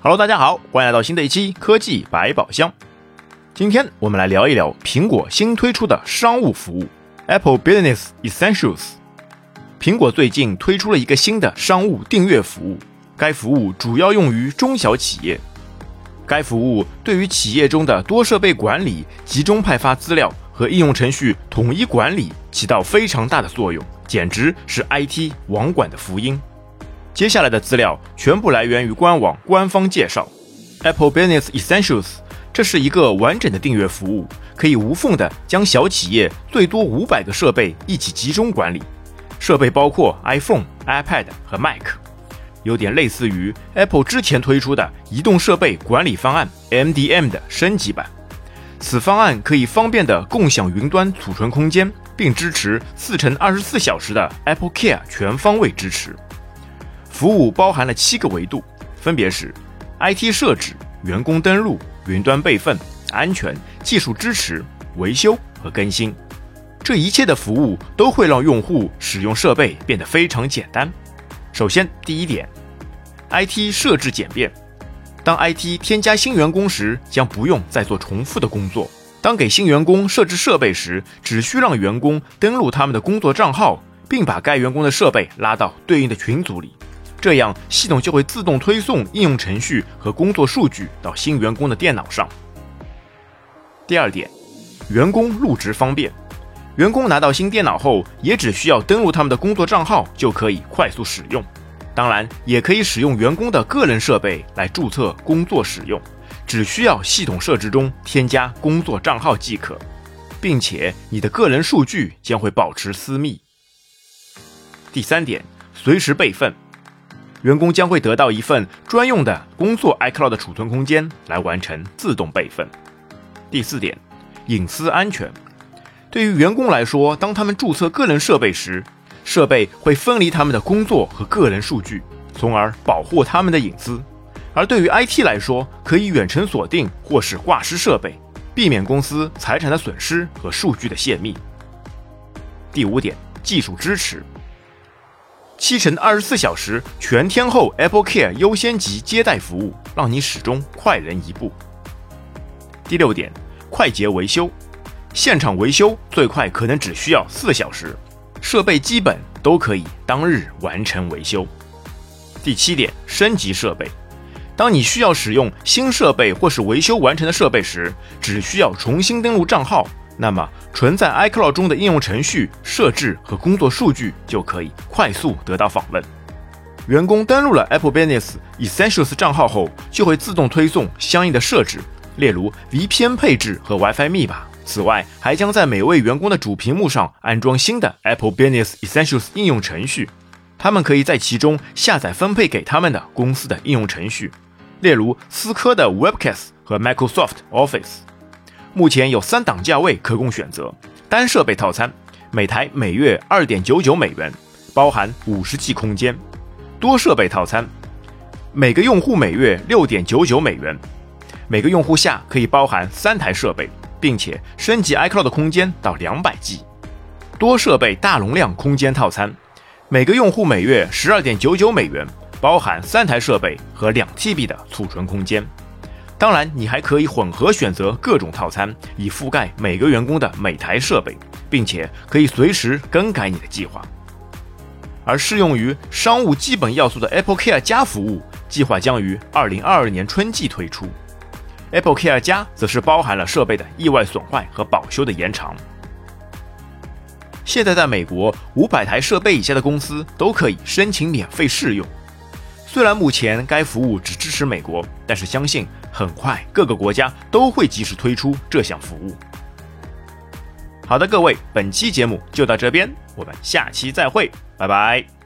Hello，大家好，欢迎来到新的一期科技百宝箱。今天我们来聊一聊苹果新推出的商务服务 Apple Business Essentials。苹果最近推出了一个新的商务订阅服务，该服务主要用于中小企业。该服务对于企业中的多设备管理、集中派发资料和应用程序统一管理起到非常大的作用，简直是 IT 网管的福音。接下来的资料全部来源于官网官方介绍，Apple Business Essentials，这是一个完整的订阅服务，可以无缝的将小企业最多五百个设备一起集中管理。设备包括 iPhone、iPad 和 Mac，有点类似于 Apple 之前推出的移动设备管理方案 MDM 的升级版。此方案可以方便的共享云端储存空间，并支持四乘二十四小时的 Apple Care 全方位支持。服务包含了七个维度，分别是 IT 设置、员工登录、云端备份、安全、技术支持、维修和更新。这一切的服务都会让用户使用设备变得非常简单。首先，第一点，IT 设置简便。当 IT 添加新员工时，将不用再做重复的工作。当给新员工设置设备时，只需让员工登录他们的工作账号，并把该员工的设备拉到对应的群组里。这样，系统就会自动推送应用程序和工作数据到新员工的电脑上。第二点，员工入职方便。员工拿到新电脑后，也只需要登录他们的工作账号就可以快速使用。当然，也可以使用员工的个人设备来注册工作使用，只需要系统设置中添加工作账号即可，并且你的个人数据将会保持私密。第三点，随时备份。员工将会得到一份专用的工作 iCloud 储存空间来完成自动备份。第四点，隐私安全。对于员工来说，当他们注册个人设备时，设备会分离他们的工作和个人数据，从而保护他们的隐私。而对于 IT 来说，可以远程锁定或是挂失设备，避免公司财产的损失和数据的泄密。第五点，技术支持。七乘二十四小时全天候 Apple Care 优先级接待服务，让你始终快人一步。第六点，快捷维修，现场维修最快可能只需要四小时，设备基本都可以当日完成维修。第七点，升级设备，当你需要使用新设备或是维修完成的设备时，只需要重新登录账号。那么，存在 iCloud 中的应用程序设置和工作数据就可以快速得到访问。员工登录了 Apple Business Essentials 账号后，就会自动推送相应的设置，例如 VPN 配置和 WiFi 密码。此外，还将在每位员工的主屏幕上安装新的 Apple Business Essentials 应用程序，他们可以在其中下载分配给他们的公司的应用程序，例如思科的 Webcast 和 Microsoft Office。目前有三档价位可供选择：单设备套餐，每台每月二点九九美元，包含五十 G 空间；多设备套餐，每个用户每月六点九九美元，每个用户下可以包含三台设备，并且升级 iCloud 空间到两百 G；多设备大容量空间套餐，每个用户每月十二点九九美元，包含三台设备和两 TB 的储存空间。当然，你还可以混合选择各种套餐，以覆盖每个员工的每台设备，并且可以随时更改你的计划。而适用于商务基本要素的 Apple Care 加服务，计划将于二零二二年春季推出。Apple Care 加则是包含了设备的意外损坏和保修的延长。现在在美国，五百台设备以下的公司都可以申请免费试用。虽然目前该服务只支持美国，但是相信很快各个国家都会及时推出这项服务。好的，各位，本期节目就到这边，我们下期再会，拜拜。